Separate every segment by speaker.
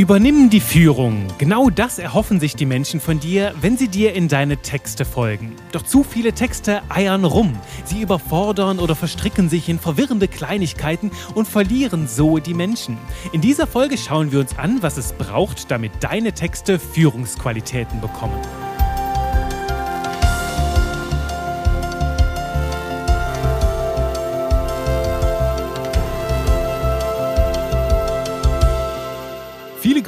Speaker 1: Übernimm die Führung. Genau das erhoffen sich die Menschen von dir, wenn sie dir in deine Texte folgen. Doch zu viele Texte eiern rum. Sie überfordern oder verstricken sich in verwirrende Kleinigkeiten und verlieren so die Menschen. In dieser Folge schauen wir uns an, was es braucht, damit deine Texte Führungsqualitäten bekommen.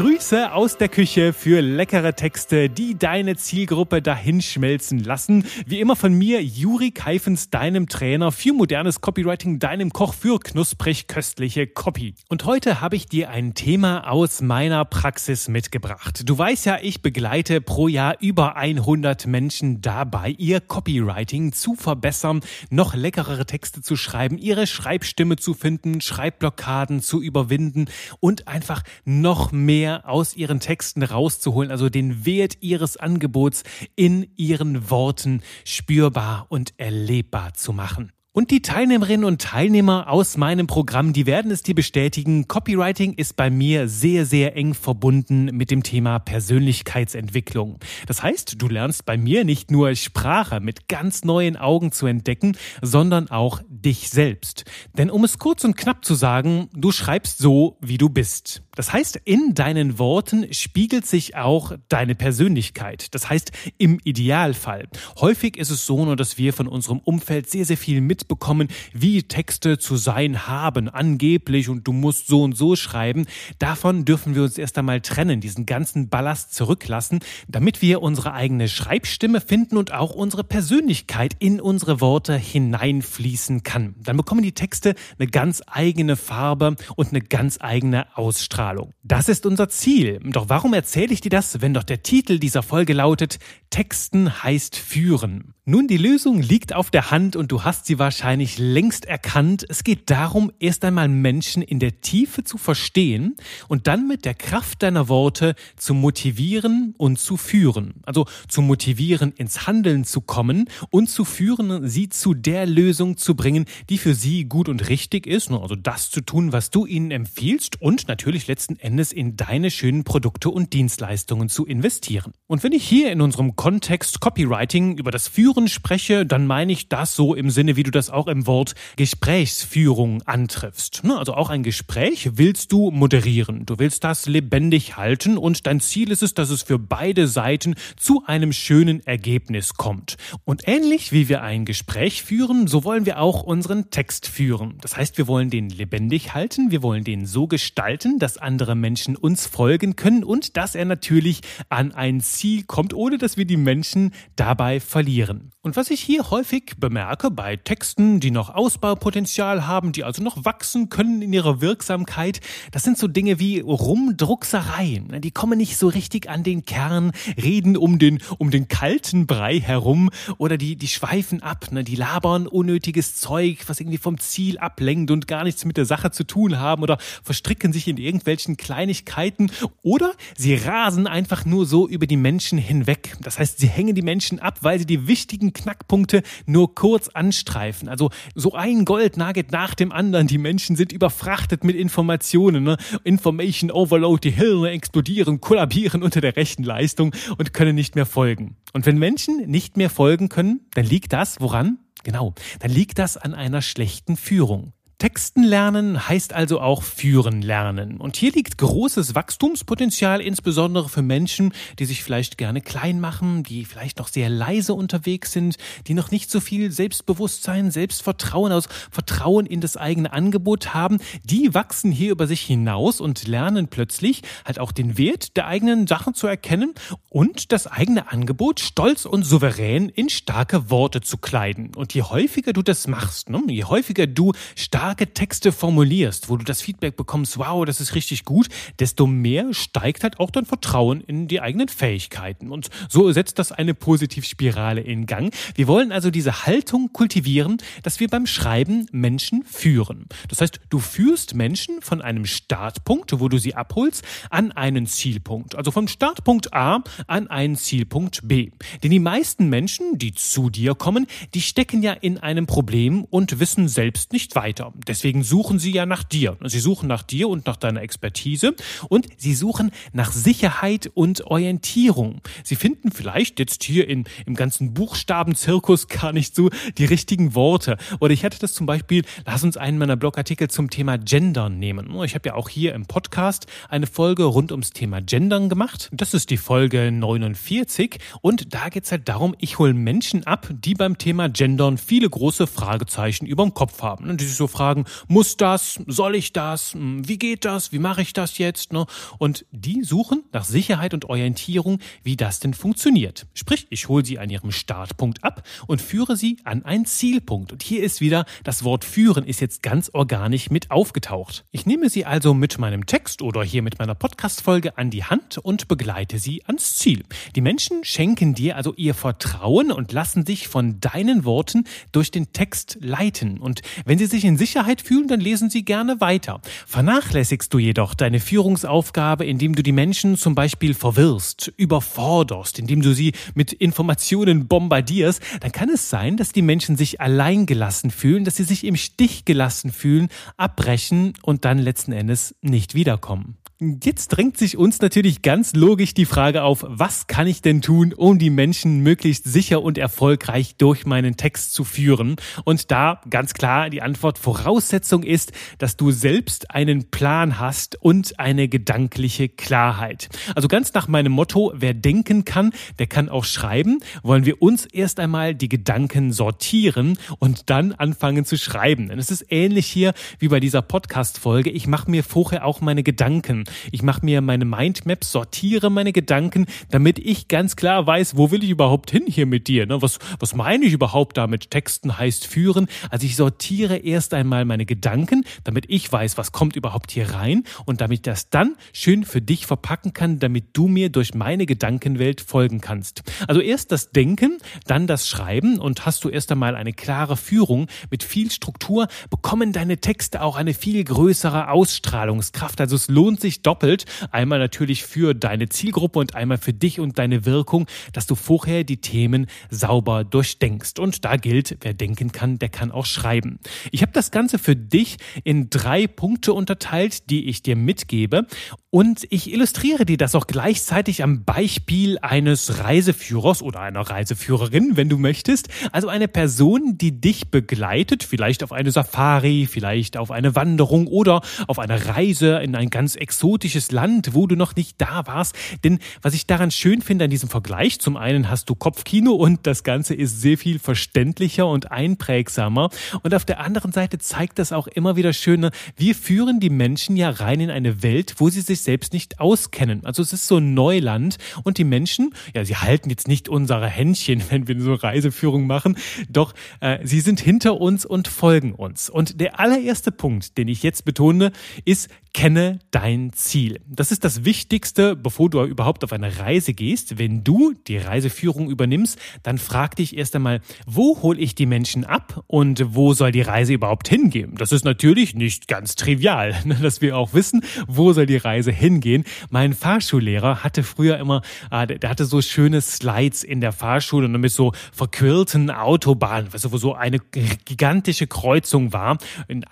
Speaker 1: Grüße aus der Küche für leckere Texte, die deine Zielgruppe dahinschmelzen lassen. Wie immer von mir, Juri Keifens, deinem Trainer für modernes Copywriting, deinem Koch für knusprig köstliche Copy. Und heute habe ich dir ein Thema aus meiner Praxis mitgebracht. Du weißt ja, ich begleite pro Jahr über 100 Menschen dabei, ihr Copywriting zu verbessern, noch leckerere Texte zu schreiben, ihre Schreibstimme zu finden, Schreibblockaden zu überwinden und einfach noch mehr aus ihren Texten rauszuholen, also den Wert ihres Angebots in ihren Worten spürbar und erlebbar zu machen. Und die Teilnehmerinnen und Teilnehmer aus meinem Programm, die werden es dir bestätigen. Copywriting ist bei mir sehr, sehr eng verbunden mit dem Thema Persönlichkeitsentwicklung. Das heißt, du lernst bei mir nicht nur Sprache mit ganz neuen Augen zu entdecken, sondern auch dich selbst. Denn um es kurz und knapp zu sagen, du schreibst so, wie du bist. Das heißt, in deinen Worten spiegelt sich auch deine Persönlichkeit. Das heißt, im Idealfall. Häufig ist es so nur, dass wir von unserem Umfeld sehr, sehr viel mitbekommen, wie Texte zu sein haben, angeblich, und du musst so und so schreiben. Davon dürfen wir uns erst einmal trennen, diesen ganzen Ballast zurücklassen, damit wir unsere eigene Schreibstimme finden und auch unsere Persönlichkeit in unsere Worte hineinfließen kann. Dann bekommen die Texte eine ganz eigene Farbe und eine ganz eigene Ausstrahlung. Ausstrahlung. Das ist unser Ziel. Doch warum erzähle ich dir das, wenn doch der Titel dieser Folge lautet Texten heißt führen? Nun, die Lösung liegt auf der Hand und du hast sie wahrscheinlich längst erkannt. Es geht darum, erst einmal Menschen in der Tiefe zu verstehen und dann mit der Kraft deiner Worte zu motivieren und zu führen. Also zu motivieren, ins Handeln zu kommen und zu führen, sie zu der Lösung zu bringen, die für sie gut und richtig ist. Also das zu tun, was du ihnen empfiehlst und natürlich letzten Endes in deine schönen Produkte und Dienstleistungen zu investieren. Und wenn ich hier in unserem Kontext Copywriting über das Führen Führen spreche, dann meine ich das so im Sinne, wie du das auch im Wort Gesprächsführung antriffst. Ne, also auch ein Gespräch willst du moderieren. Du willst das lebendig halten und dein Ziel ist es, dass es für beide Seiten zu einem schönen Ergebnis kommt. Und ähnlich wie wir ein Gespräch führen, so wollen wir auch unseren Text führen. Das heißt, wir wollen den lebendig halten, wir wollen den so gestalten, dass andere Menschen uns folgen können und dass er natürlich an ein Ziel kommt, ohne dass wir die Menschen dabei verlieren. Und was ich hier häufig bemerke bei Texten, die noch Ausbaupotenzial haben, die also noch wachsen können in ihrer Wirksamkeit, das sind so Dinge wie Rumdrucksereien. Die kommen nicht so richtig an den Kern, reden um den, um den kalten Brei herum oder die, die schweifen ab, ne? die labern unnötiges Zeug, was irgendwie vom Ziel ablenkt und gar nichts mit der Sache zu tun haben oder verstricken sich in irgendwelchen Kleinigkeiten oder sie rasen einfach nur so über die Menschen hinweg. Das heißt, sie hängen die Menschen ab, weil sie die wichtigen wichtigen Knackpunkte nur kurz anstreifen. Also so ein Goldnugget nach dem anderen. Die Menschen sind überfrachtet mit Informationen. Ne? Information Overload, die Hirne explodieren, kollabieren unter der rechten Leistung und können nicht mehr folgen. Und wenn Menschen nicht mehr folgen können, dann liegt das woran? Genau, dann liegt das an einer schlechten Führung. Texten lernen heißt also auch führen lernen. Und hier liegt großes Wachstumspotenzial, insbesondere für Menschen, die sich vielleicht gerne klein machen, die vielleicht noch sehr leise unterwegs sind, die noch nicht so viel Selbstbewusstsein, Selbstvertrauen aus Vertrauen in das eigene Angebot haben. Die wachsen hier über sich hinaus und lernen plötzlich halt auch den Wert der eigenen Sachen zu erkennen und das eigene Angebot stolz und souverän in starke Worte zu kleiden. Und je häufiger du das machst, ne, je häufiger du stark starke Texte formulierst, wo du das Feedback bekommst, wow, das ist richtig gut, desto mehr steigt halt auch dein Vertrauen in die eigenen Fähigkeiten. Und so setzt das eine Positivspirale in Gang. Wir wollen also diese Haltung kultivieren, dass wir beim Schreiben Menschen führen. Das heißt, du führst Menschen von einem Startpunkt, wo du sie abholst, an einen Zielpunkt. Also vom Startpunkt A an einen Zielpunkt B. Denn die meisten Menschen, die zu dir kommen, die stecken ja in einem Problem und wissen selbst nicht weiter. Deswegen suchen sie ja nach dir. Sie suchen nach dir und nach deiner Expertise und sie suchen nach Sicherheit und Orientierung. Sie finden vielleicht jetzt hier in, im ganzen Buchstabenzirkus gar nicht so die richtigen Worte. Oder ich hätte das zum Beispiel, lass uns einen meiner Blogartikel zum Thema Gendern nehmen. Ich habe ja auch hier im Podcast eine Folge rund ums Thema Gendern gemacht. Das ist die Folge 49 und da geht es halt darum, ich hole Menschen ab, die beim Thema Gendern viele große Fragezeichen über dem Kopf haben. Und die sich so fragen, muss das, soll ich das, hm, wie geht das, wie mache ich das jetzt? Ne? Und die suchen nach Sicherheit und Orientierung, wie das denn funktioniert. Sprich, ich hole sie an ihrem Startpunkt ab und führe sie an einen Zielpunkt. Und hier ist wieder, das Wort führen ist jetzt ganz organisch mit aufgetaucht. Ich nehme sie also mit meinem Text oder hier mit meiner Podcast-Folge an die Hand und begleite sie ans Ziel. Die Menschen schenken dir also ihr Vertrauen und lassen sich von deinen Worten durch den Text leiten. Und wenn sie sich in Sicherheit fühlen, dann lesen sie gerne weiter. Vernachlässigst du jedoch deine Führungsaufgabe, indem du die Menschen zum Beispiel verwirrst, überforderst, indem du sie mit Informationen bombardierst, dann kann es sein, dass die Menschen sich alleingelassen fühlen, dass sie sich im Stich gelassen fühlen, abbrechen und dann letzten Endes nicht wiederkommen. Jetzt drängt sich uns natürlich ganz logisch die Frage auf, was kann ich denn tun, um die Menschen möglichst sicher und erfolgreich durch meinen Text zu führen? Und da ganz klar die Antwort Voraussetzung ist, dass du selbst einen Plan hast und eine gedankliche Klarheit. Also ganz nach meinem Motto, wer denken kann, der kann auch schreiben, wollen wir uns erst einmal die Gedanken sortieren und dann anfangen zu schreiben. Denn es ist ähnlich hier wie bei dieser Podcast-Folge. Ich mache mir vorher auch meine Gedanken. Ich mache mir meine Mindmap, sortiere meine Gedanken, damit ich ganz klar weiß, wo will ich überhaupt hin hier mit dir? Ne? Was, was meine ich überhaupt damit? Texten heißt führen. Also ich sortiere erst einmal meine Gedanken, damit ich weiß, was kommt überhaupt hier rein und damit ich das dann schön für dich verpacken kann, damit du mir durch meine Gedankenwelt folgen kannst. Also erst das Denken, dann das Schreiben und hast du erst einmal eine klare Führung mit viel Struktur, bekommen deine Texte auch eine viel größere Ausstrahlungskraft. Also es lohnt sich doppelt. Einmal natürlich für deine Zielgruppe und einmal für dich und deine Wirkung, dass du vorher die Themen sauber durchdenkst. Und da gilt, wer denken kann, der kann auch schreiben. Ich habe das Ganze für dich in drei Punkte unterteilt, die ich dir mitgebe. Und ich illustriere dir das auch gleichzeitig am Beispiel eines Reiseführers oder einer Reiseführerin, wenn du möchtest. Also eine Person, die dich begleitet, vielleicht auf eine Safari, vielleicht auf eine Wanderung oder auf eine Reise in ein ganz exotisches exotisches Land, wo du noch nicht da warst. Denn was ich daran schön finde an diesem Vergleich, zum einen hast du Kopfkino und das Ganze ist sehr viel verständlicher und einprägsamer. Und auf der anderen Seite zeigt das auch immer wieder schöner, wir führen die Menschen ja rein in eine Welt, wo sie sich selbst nicht auskennen. Also es ist so ein Neuland und die Menschen, ja, sie halten jetzt nicht unsere Händchen, wenn wir so Reiseführung machen, doch äh, sie sind hinter uns und folgen uns. Und der allererste Punkt, den ich jetzt betone, ist, kenne dein Ziel. Das ist das Wichtigste, bevor du überhaupt auf eine Reise gehst. Wenn du die Reiseführung übernimmst, dann frag dich erst einmal, wo hole ich die Menschen ab und wo soll die Reise überhaupt hingehen? Das ist natürlich nicht ganz trivial, ne, dass wir auch wissen, wo soll die Reise hingehen. Mein Fahrschullehrer hatte früher immer, ah, der hatte so schöne Slides in der Fahrschule und mit so verquirlten Autobahnen, weißt du, wo so eine gigantische Kreuzung war,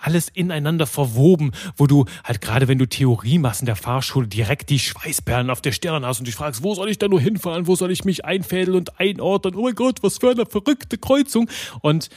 Speaker 1: alles ineinander verwoben, wo du halt gerade wenn du Theorie machst in der Fahrschule, direkt die Schweißperlen auf der Stirn hast und dich fragst, wo soll ich da nur hinfahren, wo soll ich mich einfädeln und einordnen, oh mein Gott, was für eine verrückte Kreuzung. Und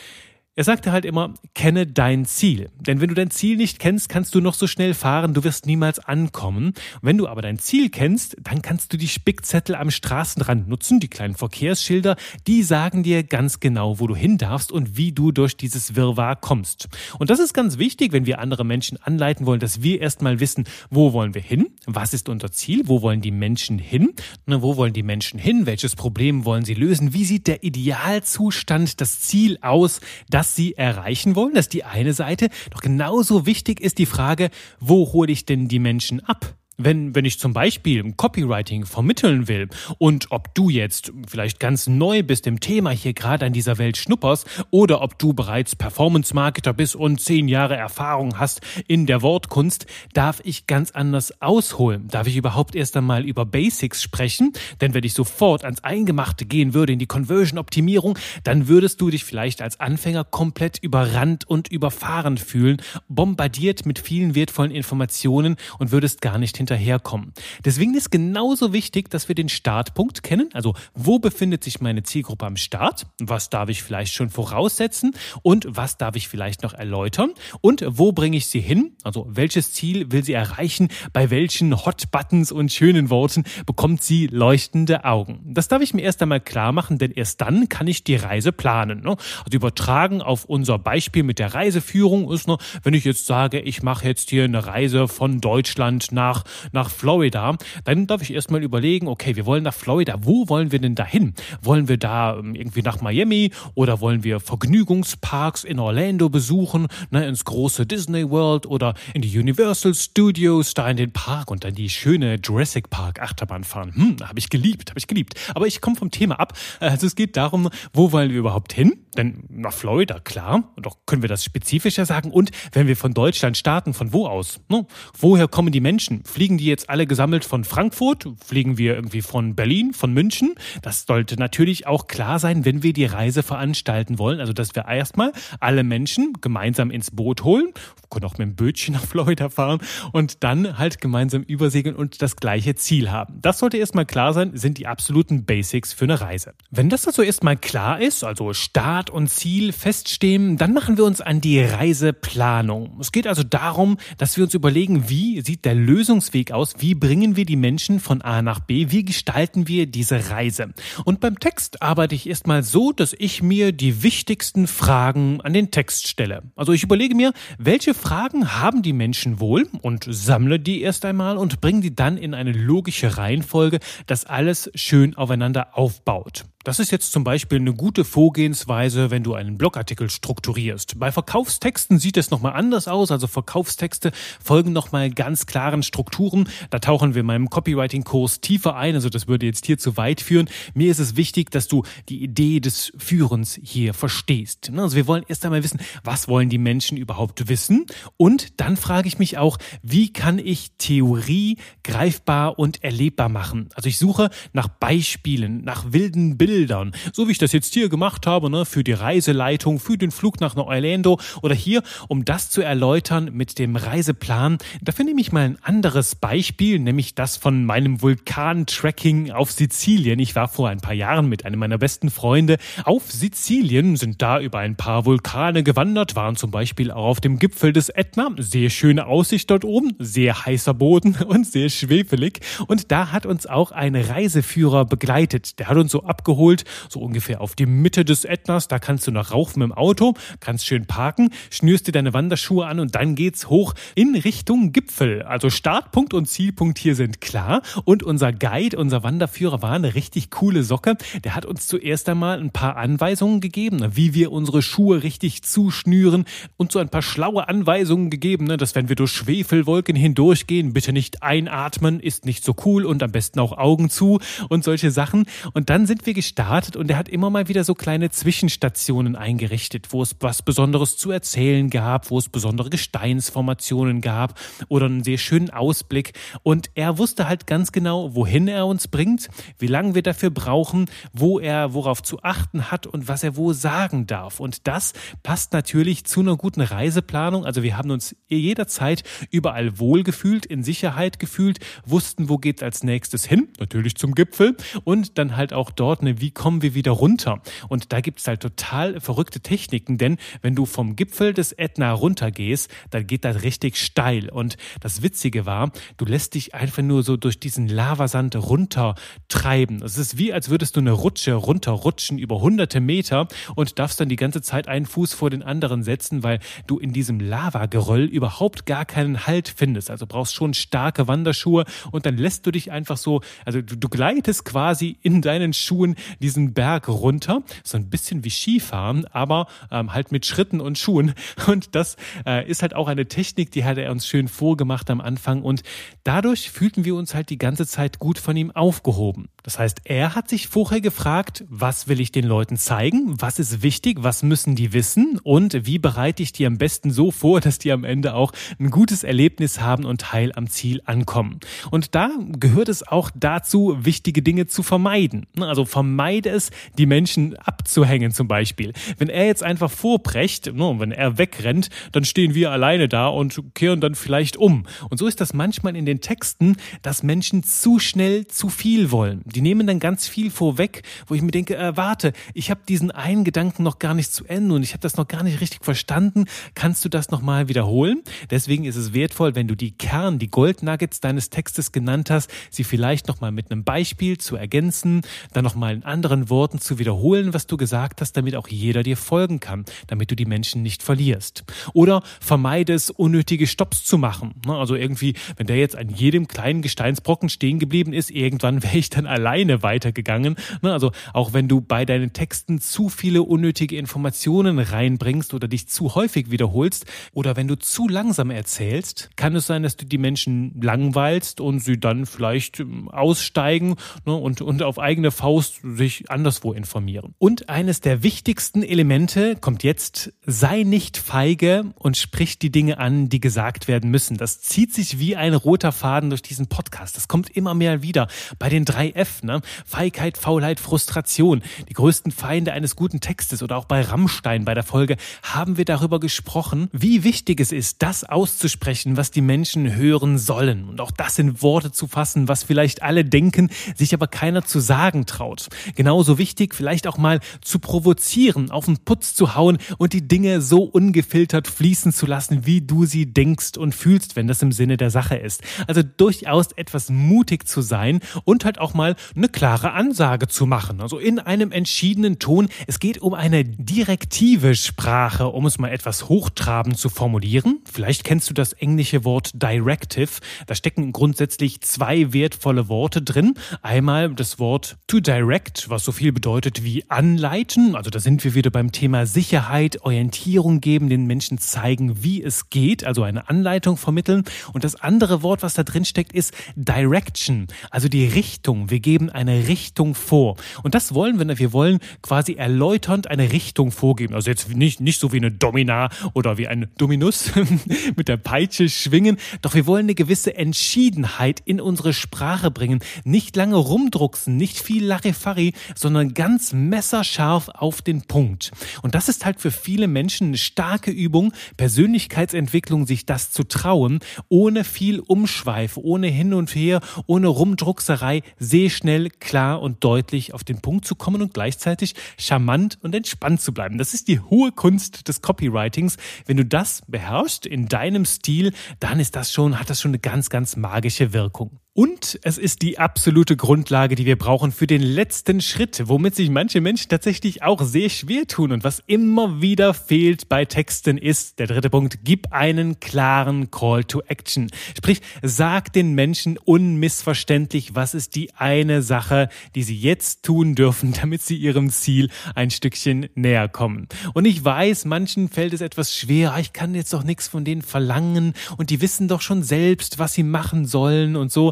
Speaker 1: er sagte halt immer, kenne dein Ziel. Denn wenn du dein Ziel nicht kennst, kannst du noch so schnell fahren, du wirst niemals ankommen. Wenn du aber dein Ziel kennst, dann kannst du die Spickzettel am Straßenrand nutzen, die kleinen Verkehrsschilder, die sagen dir ganz genau, wo du hin darfst und wie du durch dieses Wirrwarr kommst. Und das ist ganz wichtig, wenn wir andere Menschen anleiten wollen, dass wir erstmal wissen, wo wollen wir hin, was ist unser Ziel, wo wollen die Menschen hin, wo wollen die Menschen hin, welches Problem wollen sie lösen, wie sieht der Idealzustand, das Ziel aus, das was sie erreichen wollen. Das ist die eine Seite. Doch genauso wichtig ist die Frage, wo hole ich denn die Menschen ab? Wenn, wenn ich zum Beispiel Copywriting vermitteln will und ob du jetzt vielleicht ganz neu bist im Thema hier gerade an dieser Welt schnupperst oder ob du bereits Performance-Marketer bist und zehn Jahre Erfahrung hast in der Wortkunst, darf ich ganz anders ausholen. Darf ich überhaupt erst einmal über Basics sprechen? Denn wenn ich sofort ans Eingemachte gehen würde, in die Conversion-Optimierung, dann würdest du dich vielleicht als Anfänger komplett überrannt und überfahren fühlen, bombardiert mit vielen wertvollen Informationen und würdest gar nicht hinterherkommen. Deswegen ist genauso wichtig, dass wir den Startpunkt kennen. Also wo befindet sich meine Zielgruppe am Start? Was darf ich vielleicht schon voraussetzen? Und was darf ich vielleicht noch erläutern? Und wo bringe ich sie hin? Also welches Ziel will sie erreichen? Bei welchen Hot Buttons und schönen Worten bekommt sie leuchtende Augen? Das darf ich mir erst einmal klar machen, denn erst dann kann ich die Reise planen. Ne? Also übertragen auf unser Beispiel mit der Reiseführung ist, ne, wenn ich jetzt sage, ich mache jetzt hier eine Reise von Deutschland nach, nach Florida, dann darf ich erstmal überlegen, okay, wir wollen nach Florida, wo wollen wir denn da hin? Wollen wir da ähm, irgendwie nach Miami oder wollen wir Vergnügungsparks in Orlando besuchen, ne, ins große Disney World oder in die Universal Studios, da in den Park und dann die schöne Jurassic Park Achterbahn fahren? Hm, habe ich geliebt, habe ich geliebt. Aber ich komme vom Thema ab. Also es geht darum, wo wollen wir überhaupt hin? Denn nach Florida, klar, auch können wir das spezifischer sagen. Und wenn wir von Deutschland starten, von wo aus? Ne? Woher kommen die Menschen? Fliegen die jetzt alle gesammelt von Frankfurt? Fliegen wir irgendwie von Berlin, von München? Das sollte natürlich auch klar sein, wenn wir die Reise veranstalten wollen. Also, dass wir erstmal alle Menschen gemeinsam ins Boot holen, wir können auch mit dem Bötchen nach Florida fahren und dann halt gemeinsam übersegeln und das gleiche Ziel haben. Das sollte erstmal klar sein, sind die absoluten Basics für eine Reise. Wenn das also erstmal klar ist, also Start und Ziel feststehen, dann machen wir uns an die Reiseplanung. Es geht also darum, dass wir uns überlegen, wie sieht der Lösungsweg aus, wie bringen wir die Menschen von A nach B, wie gestalten wir diese Reise. Und beim Text arbeite ich erstmal so, dass ich mir die wichtigsten Fragen an den Text stelle. Also ich überlege mir, welche Fragen haben die Menschen wohl und sammle die erst einmal und bringe die dann in eine logische Reihenfolge, dass alles schön aufeinander aufbaut. Das ist jetzt zum Beispiel eine gute Vorgehensweise, wenn du einen Blogartikel strukturierst. Bei Verkaufstexten sieht es nochmal anders aus. Also Verkaufstexte folgen nochmal ganz klaren Strukturen. Da tauchen wir in meinem Copywriting-Kurs tiefer ein. Also das würde jetzt hier zu weit führen. Mir ist es wichtig, dass du die Idee des Führens hier verstehst. Also wir wollen erst einmal wissen, was wollen die Menschen überhaupt wissen? Und dann frage ich mich auch, wie kann ich Theorie greifbar und erlebbar machen? Also ich suche nach Beispielen, nach wilden Bildern Bildern. So wie ich das jetzt hier gemacht habe, ne, für die Reiseleitung, für den Flug nach Orlando oder hier, um das zu erläutern mit dem Reiseplan. Dafür nehme ich mal ein anderes Beispiel, nämlich das von meinem Vulkan-Tracking auf Sizilien. Ich war vor ein paar Jahren mit einem meiner besten Freunde auf Sizilien, sind da über ein paar Vulkane gewandert, waren zum Beispiel auch auf dem Gipfel des Ätna. Sehr schöne Aussicht dort oben, sehr heißer Boden und sehr schwefelig. Und da hat uns auch ein Reiseführer begleitet. Der hat uns so abgeholt geholt, so ungefähr auf die Mitte des Ätnas. Da kannst du noch raufen dem Auto, kannst schön parken, schnürst dir deine Wanderschuhe an und dann geht's hoch in Richtung Gipfel. Also Startpunkt und Zielpunkt hier sind klar. Und unser Guide, unser Wanderführer war eine richtig coole Socke. Der hat uns zuerst einmal ein paar Anweisungen gegeben, wie wir unsere Schuhe richtig zuschnüren und so ein paar schlaue Anweisungen gegeben, ne, dass wenn wir durch Schwefelwolken hindurchgehen, bitte nicht einatmen, ist nicht so cool und am besten auch Augen zu und solche Sachen. Und dann sind wir gestartet und er hat immer mal wieder so kleine Zwischenstationen eingerichtet, wo es was Besonderes zu erzählen gab, wo es besondere Gesteinsformationen gab oder einen sehr schönen Ausblick. Und er wusste halt ganz genau, wohin er uns bringt, wie lange wir dafür brauchen, wo er worauf zu achten hat und was er wo sagen darf. Und das passt natürlich zu einer guten Reiseplanung. Also wir haben uns jederzeit überall wohlgefühlt, in Sicherheit gefühlt, wussten, wo geht's als nächstes hin, natürlich zum Gipfel und dann halt auch dort eine wie kommen wir wieder runter? Und da gibt es halt total verrückte Techniken, denn wenn du vom Gipfel des Ätna runtergehst, dann geht das richtig steil. Und das Witzige war, du lässt dich einfach nur so durch diesen Lavasand runtertreiben. Es ist wie, als würdest du eine Rutsche runterrutschen über hunderte Meter und darfst dann die ganze Zeit einen Fuß vor den anderen setzen, weil du in diesem Lavageröll überhaupt gar keinen Halt findest. Also brauchst schon starke Wanderschuhe und dann lässt du dich einfach so, also du, du gleitest quasi in deinen Schuhen diesen Berg runter. So ein bisschen wie Skifahren, aber ähm, halt mit Schritten und Schuhen. Und das äh, ist halt auch eine Technik, die hat er uns schön vorgemacht am Anfang. Und dadurch fühlten wir uns halt die ganze Zeit gut von ihm aufgehoben. Das heißt, er hat sich vorher gefragt, was will ich den Leuten zeigen? Was ist wichtig? Was müssen die wissen? Und wie bereite ich die am besten so vor, dass die am Ende auch ein gutes Erlebnis haben und heil am Ziel ankommen? Und da gehört es auch dazu, wichtige Dinge zu vermeiden. Also vermeide es, die Menschen abzuhängen zum Beispiel. Wenn er jetzt einfach vorbrecht, wenn er wegrennt, dann stehen wir alleine da und kehren dann vielleicht um. Und so ist das manchmal in den Texten, dass Menschen zu schnell zu viel wollen. Die nehmen dann ganz viel vorweg, wo ich mir denke, äh, warte, ich habe diesen einen Gedanken noch gar nicht zu Ende und ich habe das noch gar nicht richtig verstanden. Kannst du das nochmal wiederholen? Deswegen ist es wertvoll, wenn du die Kern, die Goldnuggets deines Textes genannt hast, sie vielleicht nochmal mit einem Beispiel zu ergänzen, dann nochmal in anderen Worten zu wiederholen, was du gesagt hast, damit auch jeder dir folgen kann, damit du die Menschen nicht verlierst. Oder vermeide es, unnötige Stops zu machen. Ne, also irgendwie, wenn der jetzt an jedem kleinen Gesteinsbrocken stehen geblieben ist, irgendwann wäre ich dann allein alleine weitergegangen. Ne, also auch wenn du bei deinen Texten zu viele unnötige Informationen reinbringst oder dich zu häufig wiederholst oder wenn du zu langsam erzählst, kann es sein, dass du die Menschen langweilst und sie dann vielleicht ähm, aussteigen ne, und, und auf eigene Faust sich anderswo informieren. Und eines der wichtigsten Elemente kommt jetzt, sei nicht feige und sprich die Dinge an, die gesagt werden müssen. Das zieht sich wie ein roter Faden durch diesen Podcast. Das kommt immer mehr wieder. Bei den drei F ne? Feigheit, Faulheit, Frustration, die größten Feinde eines guten Textes oder auch bei Rammstein bei der Folge haben wir darüber gesprochen, wie wichtig es ist, das auszusprechen, was die Menschen hören sollen und auch das in Worte zu fassen, was vielleicht alle denken, sich aber keiner zu sagen traut. Genauso wichtig, vielleicht auch mal zu provozieren, auf den Putz zu hauen und die Dinge so ungefiltert fließen zu lassen, wie du sie denkst und fühlst, wenn das im Sinne der Sache ist. Also durchaus etwas mutig zu sein und halt auch mal eine klare Ansage zu machen. Also in einem entschiedenen Ton. Es geht um eine direktive Sprache, um es mal etwas hochtrabend zu formulieren. Vielleicht kennst du das englische Wort Directive. Da stecken grundsätzlich zwei wertvolle Worte drin. Einmal das Wort to direct, was so viel bedeutet wie anleiten. Also da sind wir wieder beim Thema Sicherheit, Orientierung geben, den Menschen zeigen, wie es geht, also eine Anleitung vermitteln. Und das andere Wort, was da drin steckt, ist Direction, also die Richtung. Wir geben eine Richtung vor. Und das wollen wir, wir wollen quasi erläuternd eine Richtung vorgeben. Also jetzt nicht, nicht so wie eine Domina oder wie ein Dominus mit der Peitsche schwingen. Doch wir wollen eine gewisse Entschiedenheit in unsere Sprache bringen. Nicht lange rumdrucksen, nicht viel Larifari, sondern ganz messerscharf auf den Punkt. Und das ist halt für viele Menschen eine starke Übung, Persönlichkeitsentwicklung, sich das zu trauen, ohne viel Umschweif, ohne hin und her, ohne Rumdruckserei, sehr schnell, klar und deutlich auf den Punkt zu kommen und gleichzeitig charmant und entspannt zu bleiben. Das ist die hohe Kunst des Copywritings. Wenn du das beherrschst in deinem Stil, dann ist das schon, hat das schon eine ganz, ganz magische Wirkung. Und es ist die absolute Grundlage, die wir brauchen für den letzten Schritt, womit sich manche Menschen tatsächlich auch sehr schwer tun. Und was immer wieder fehlt bei Texten ist, der dritte Punkt, gib einen klaren Call to Action. Sprich, sag den Menschen unmissverständlich, was ist die eine Sache, die sie jetzt tun dürfen, damit sie ihrem Ziel ein Stückchen näher kommen. Und ich weiß, manchen fällt es etwas schwer, ich kann jetzt doch nichts von denen verlangen und die wissen doch schon selbst, was sie machen sollen und so.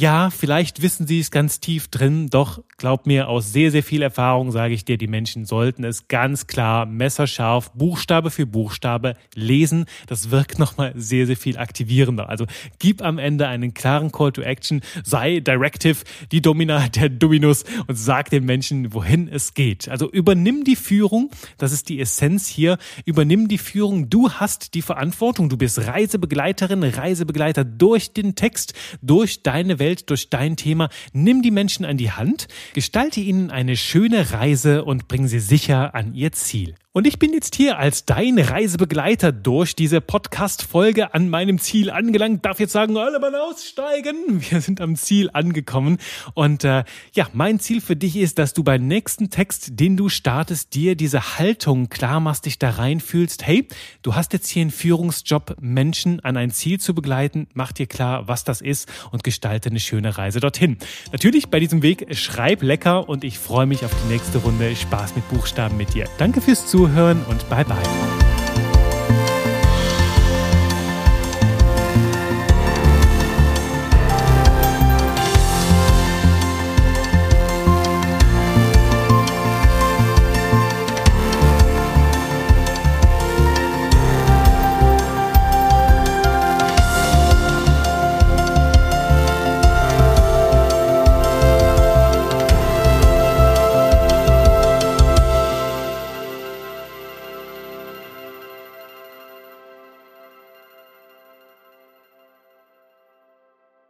Speaker 1: Ja, vielleicht wissen sie es ganz tief drin, doch glaub mir, aus sehr, sehr viel Erfahrung sage ich dir, die Menschen sollten es ganz klar messerscharf, Buchstabe für Buchstabe lesen. Das wirkt nochmal sehr, sehr viel aktivierender. Also gib am Ende einen klaren Call to Action, sei Directive, die Domina der Dominus und sag den Menschen, wohin es geht. Also übernimm die Führung, das ist die Essenz hier, übernimm die Führung, du hast die Verantwortung, du bist Reisebegleiterin, Reisebegleiter durch den Text, durch deine Welt Welt durch dein Thema. Nimm die Menschen an die Hand, gestalte ihnen eine schöne Reise und bring sie sicher an ihr Ziel. Und ich bin jetzt hier als dein Reisebegleiter durch diese Podcast-Folge an meinem Ziel angelangt. Darf jetzt sagen, alle mal aussteigen. Wir sind am Ziel angekommen. Und äh, ja, mein Ziel für dich ist, dass du beim nächsten Text, den du startest, dir diese Haltung klar machst, dich da reinfühlst. Hey, du hast jetzt hier einen Führungsjob, Menschen an ein Ziel zu begleiten. Mach dir klar, was das ist und gestalte eine schöne Reise dorthin. Natürlich bei diesem Weg schreib lecker und ich freue mich auf die nächste Runde Spaß mit Buchstaben mit dir. Danke fürs Zuhören und bye bye.